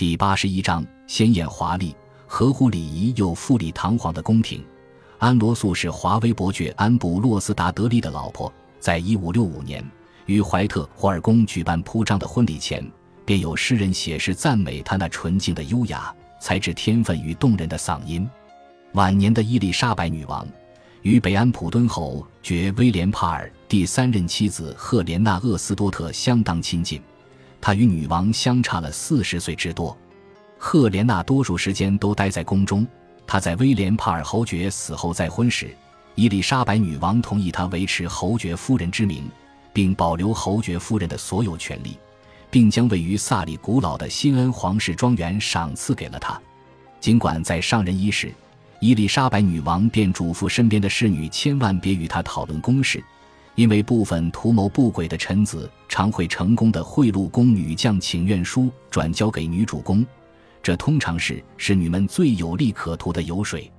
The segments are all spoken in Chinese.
第八十一章：鲜艳华丽、合乎礼仪又富丽堂皇的宫廷。安罗素是华威伯爵安布洛斯达德利的老婆，在一五六五年与怀特霍尔宫举办铺张的婚礼前，便有诗人写诗赞美她那纯净的优雅、才智天分与动人的嗓音。晚年的伊丽莎白女王与北安普敦侯爵威廉帕尔第三任妻子赫莲娜厄斯多特相当亲近。他与女王相差了四十岁之多，赫莲娜多数时间都待在宫中。她在威廉帕尔侯爵死后再婚时，伊丽莎白女王同意她维持侯爵夫人之名，并保留侯爵夫人的所有权利，并将位于萨里古老的新恩皇室庄园赏赐给了她。尽管在上任伊始，伊丽莎白女王便嘱咐身边的侍女千万别与她讨论公事。因为部分图谋不轨的臣子常会成功的贿赂宫女将请愿书转交给女主公，这通常是侍女们最有利可图的油水。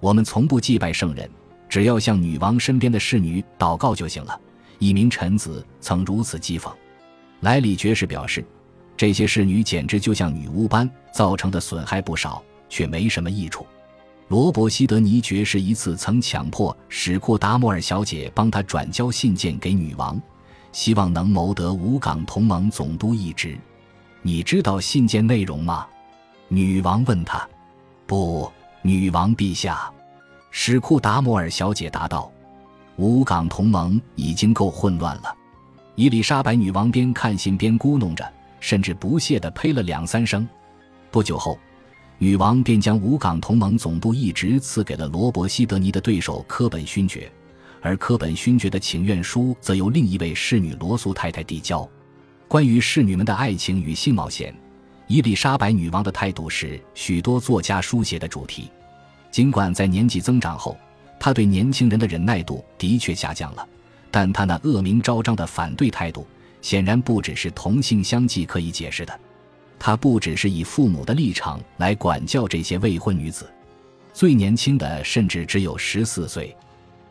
我们从不祭拜圣人，只要向女王身边的侍女祷告就行了。一名臣子曾如此讥讽。莱里爵士表示，这些侍女简直就像女巫般，造成的损害不少，却没什么益处。罗伯希德尼爵士一次曾强迫史库达摩尔小姐帮他转交信件给女王，希望能谋得武港同盟总督一职。你知道信件内容吗？女王问他。不，女王陛下。史库达摩尔小姐答道。武港同盟已经够混乱了。伊丽莎白女王边看信边咕哝着，甚至不屑地呸了两三声。不久后。女王便将武港同盟总督一职赐给了罗伯·希德尼的对手科本勋爵，而科本勋爵的请愿书则由另一位侍女罗素太太递交。关于侍女们的爱情与性冒险，伊丽莎白女王的态度是许多作家书写的主题。尽管在年纪增长后，她对年轻人的忍耐度的确下降了，但她那恶名昭彰的反对态度，显然不只是同性相忌可以解释的。他不只是以父母的立场来管教这些未婚女子，最年轻的甚至只有十四岁。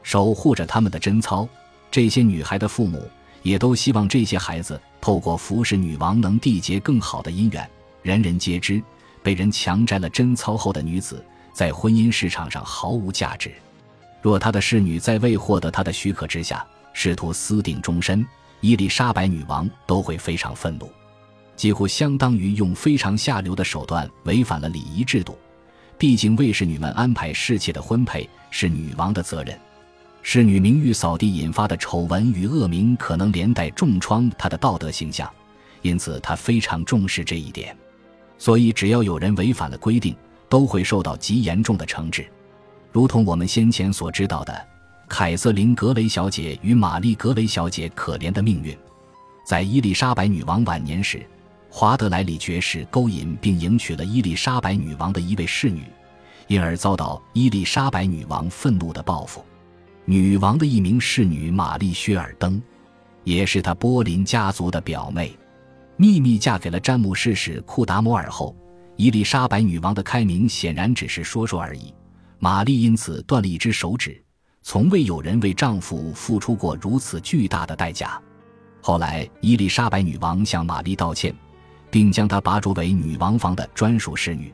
守护着他们的贞操，这些女孩的父母也都希望这些孩子透过服侍女王能缔结更好的姻缘。人人皆知，被人强摘了贞操后的女子，在婚姻市场上毫无价值。若他的侍女在未获得他的许可之下试图私定终身，伊丽莎白女王都会非常愤怒。几乎相当于用非常下流的手段违反了礼仪制度。毕竟，卫侍女们安排侍妾的婚配是女王的责任。侍女名誉扫地引发的丑闻与恶名可能连带重创她的道德形象，因此她非常重视这一点。所以，只要有人违反了规定，都会受到极严重的惩治。如同我们先前所知道的，凯瑟琳·格雷小姐与玛丽·格雷小姐可怜的命运，在伊丽莎白女王晚年时。华德莱里爵士勾引并迎娶了伊丽莎白女王的一位侍女，因而遭到伊丽莎白女王愤怒的报复。女王的一名侍女玛丽薛尔登，也是她波林家族的表妹，秘密嫁给了詹姆士使库达摩尔后，伊丽莎白女王的开明显然只是说说而已。玛丽因此断了一只手指，从未有人为丈夫付出过如此巨大的代价。后来，伊丽莎白女王向玛丽道歉。并将她拔擢为女王房的专属侍女。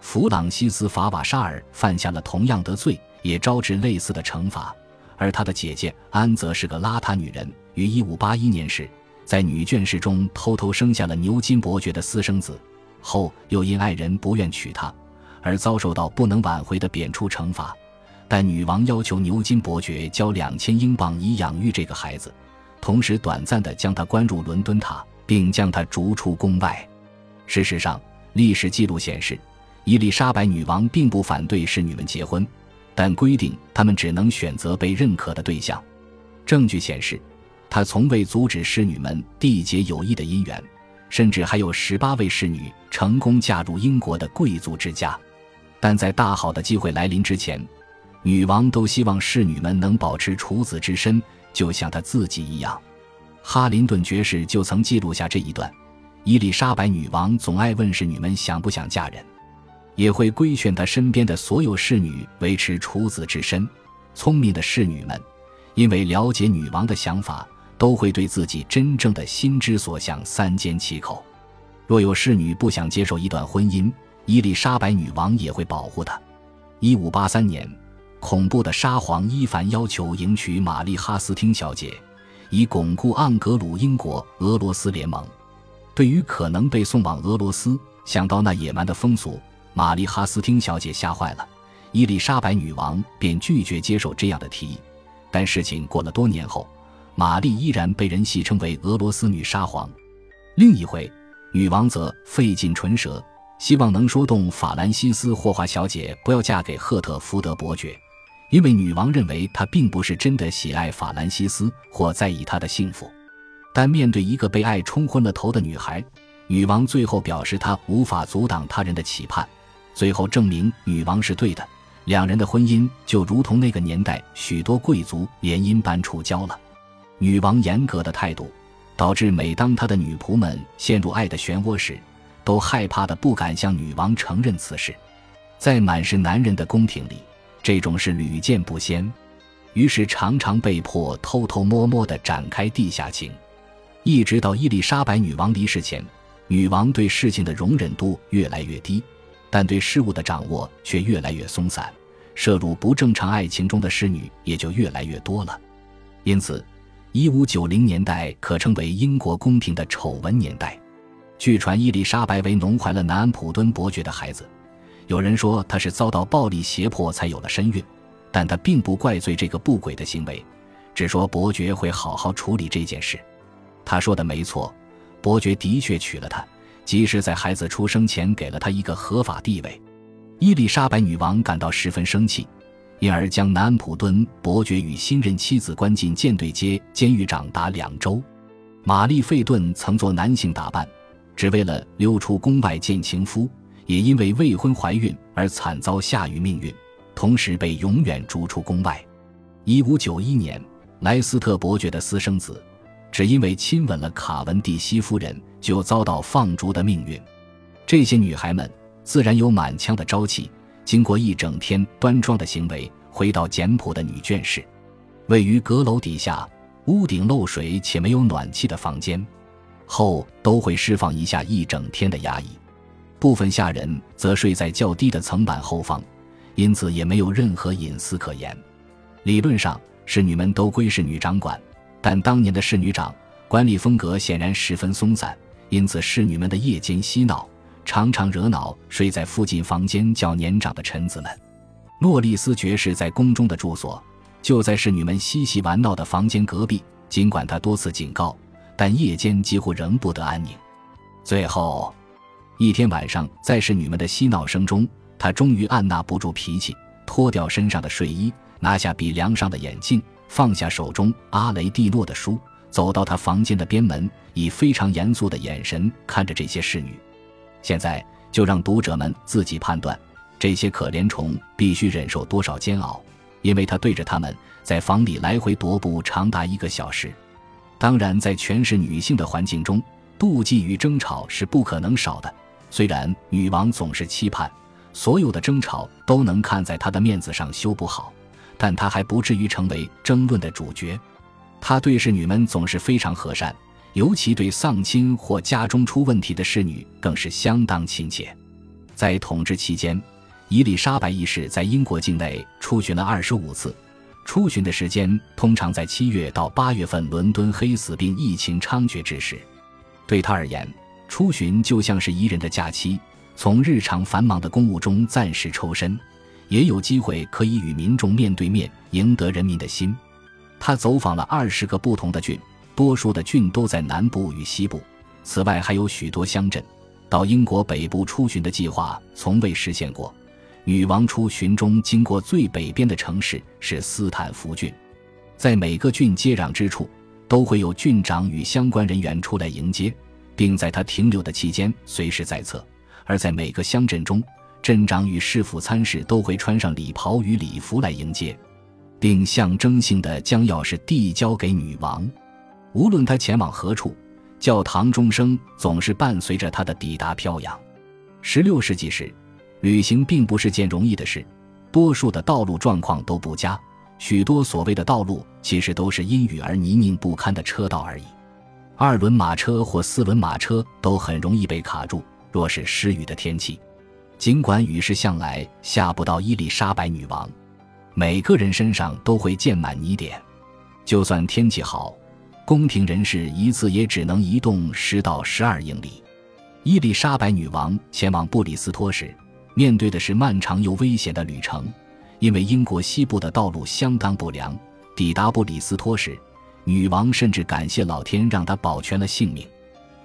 弗朗西斯·法瓦沙尔犯下了同样的罪，也招致类似的惩罚。而她的姐姐安则是个邋遢女人，于1581年时在女眷室中偷偷生下了牛津伯爵的私生子，后又因爱人不愿娶她，而遭受到不能挽回的贬黜惩罚。但女王要求牛津伯爵交两千英镑以养育这个孩子，同时短暂地将他关入伦敦塔。并将她逐出宫外。事实上，历史记录显示，伊丽莎白女王并不反对侍女们结婚，但规定她们只能选择被认可的对象。证据显示，她从未阻止侍女们缔结有益的姻缘，甚至还有十八位侍女成功嫁入英国的贵族之家。但在大好的机会来临之前，女王都希望侍女们能保持处子之身，就像她自己一样。哈林顿爵士就曾记录下这一段：伊丽莎白女王总爱问侍女们想不想嫁人，也会规劝她身边的所有侍女维持处子之身。聪明的侍女们，因为了解女王的想法，都会对自己真正的心之所向三缄其口。若有侍女不想接受一段婚姻，伊丽莎白女王也会保护她。一五八三年，恐怖的沙皇伊凡要求迎娶玛丽·哈斯汀小姐，以巩固盎格鲁英国俄罗斯联盟。对于可能被送往俄罗斯，想到那野蛮的风俗，玛丽·哈斯汀小姐吓坏了。伊丽莎白女王便拒绝接受这样的提议。但事情过了多年后，玛丽依然被人戏称为俄罗斯女沙皇。另一回，女王则费尽唇舌，希望能说动法兰西斯·霍华小姐不要嫁给赫特福德伯爵，因为女王认为她并不是真的喜爱法兰西斯或在意他的幸福。但面对一个被爱冲昏了头的女孩，女王最后表示她无法阻挡他人的期盼，最后证明女王是对的。两人的婚姻就如同那个年代许多贵族联姻般触礁了。女王严格的态度，导致每当她的女仆们陷入爱的漩涡时，都害怕的不敢向女王承认此事。在满是男人的宫廷里，这种事屡见不鲜，于是常常被迫偷偷摸摸地展开地下情。一直到伊丽莎白女王离世前，女王对事情的容忍度越来越低，但对事物的掌握却越来越松散，涉入不正常爱情中的侍女也就越来越多了。因此，一五九零年代可称为英国宫廷的丑闻年代。据传，伊丽莎白为农怀了南安普敦伯爵的孩子，有人说他是遭到暴力胁迫才有了身孕，但他并不怪罪这个不轨的行为，只说伯爵会好好处理这件事。他说的没错，伯爵的确娶了她，即使在孩子出生前给了她一个合法地位。伊丽莎白女王感到十分生气，因而将南安普敦伯爵与新任妻子关进舰队街监狱长达两周。玛丽·费顿曾做男性打扮，只为了溜出宫外见情夫，也因为未婚怀孕而惨遭下狱命运，同时被永远逐出宫外。一五九一年，莱斯特伯爵的私生子。只因为亲吻了卡文蒂西夫人，就遭到放逐的命运。这些女孩们自然有满腔的朝气，经过一整天端庄的行为，回到简朴的女眷室，位于阁楼底下、屋顶漏水且没有暖气的房间后，都会释放一下一整天的压抑。部分下人则睡在较低的层板后方，因此也没有任何隐私可言。理论上，侍女们都归侍女掌管。但当年的侍女长管理风格显然十分松散，因此侍女们的夜间嬉闹常常惹恼睡在附近房间较年长的臣子们。诺丽斯爵士在宫中的住所就在侍女们嬉戏玩闹的房间隔壁，尽管他多次警告，但夜间几乎仍不得安宁。最后一天晚上，在侍女们的嬉闹声中，他终于按捺不住脾气，脱掉身上的睡衣，拿下鼻梁上的眼镜。放下手中阿雷蒂诺的书，走到他房间的边门，以非常严肃的眼神看着这些侍女。现在就让读者们自己判断，这些可怜虫必须忍受多少煎熬，因为他对着他们在房里来回踱步长达一个小时。当然，在全是女性的环境中，妒忌与争吵是不可能少的。虽然女王总是期盼所有的争吵都能看在她的面子上修补好。但她还不至于成为争论的主角，她对侍女们总是非常和善，尤其对丧亲或家中出问题的侍女更是相当亲切。在统治期间，伊丽莎白一世在英国境内出巡了二十五次，出巡的时间通常在七月到八月份伦敦黑死病疫情猖獗之时。对他而言，出巡就像是宜人的假期，从日常繁忙的公务中暂时抽身。也有机会可以与民众面对面，赢得人民的心。他走访了二十个不同的郡，多数的郡都在南部与西部。此外，还有许多乡镇。到英国北部出巡的计划从未实现过。女王出巡中经过最北边的城市是斯坦福郡，在每个郡接壤之处，都会有郡长与相关人员出来迎接，并在他停留的期间随时在侧。而在每个乡镇中，镇长与市府参事都会穿上礼袍与礼服来迎接，并象征性的将钥匙递交给女王。无论他前往何处，教堂钟声总是伴随着他的抵达飘扬。十六世纪时，旅行并不是件容易的事，多数的道路状况都不佳，许多所谓的道路其实都是阴雨而泥泞不堪的车道而已。二轮马车或四轮马车都很容易被卡住。若是湿雨的天气，尽管雨势向来下不到伊丽莎白女王，每个人身上都会溅满泥点。就算天气好，宫廷人士一次也只能移动十到十二英里。伊丽莎白女王前往布里斯托时，面对的是漫长又危险的旅程，因为英国西部的道路相当不良。抵达布里斯托时，女王甚至感谢老天让她保全了性命。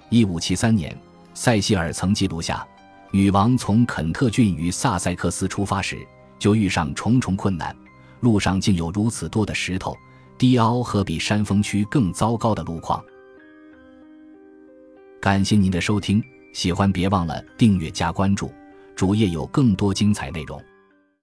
一五七三年。塞西尔曾记录下，女王从肯特郡与萨塞克斯出发时，就遇上重重困难，路上竟有如此多的石头、低凹和比山峰区更糟糕的路况。感谢您的收听，喜欢别忘了订阅加关注，主页有更多精彩内容。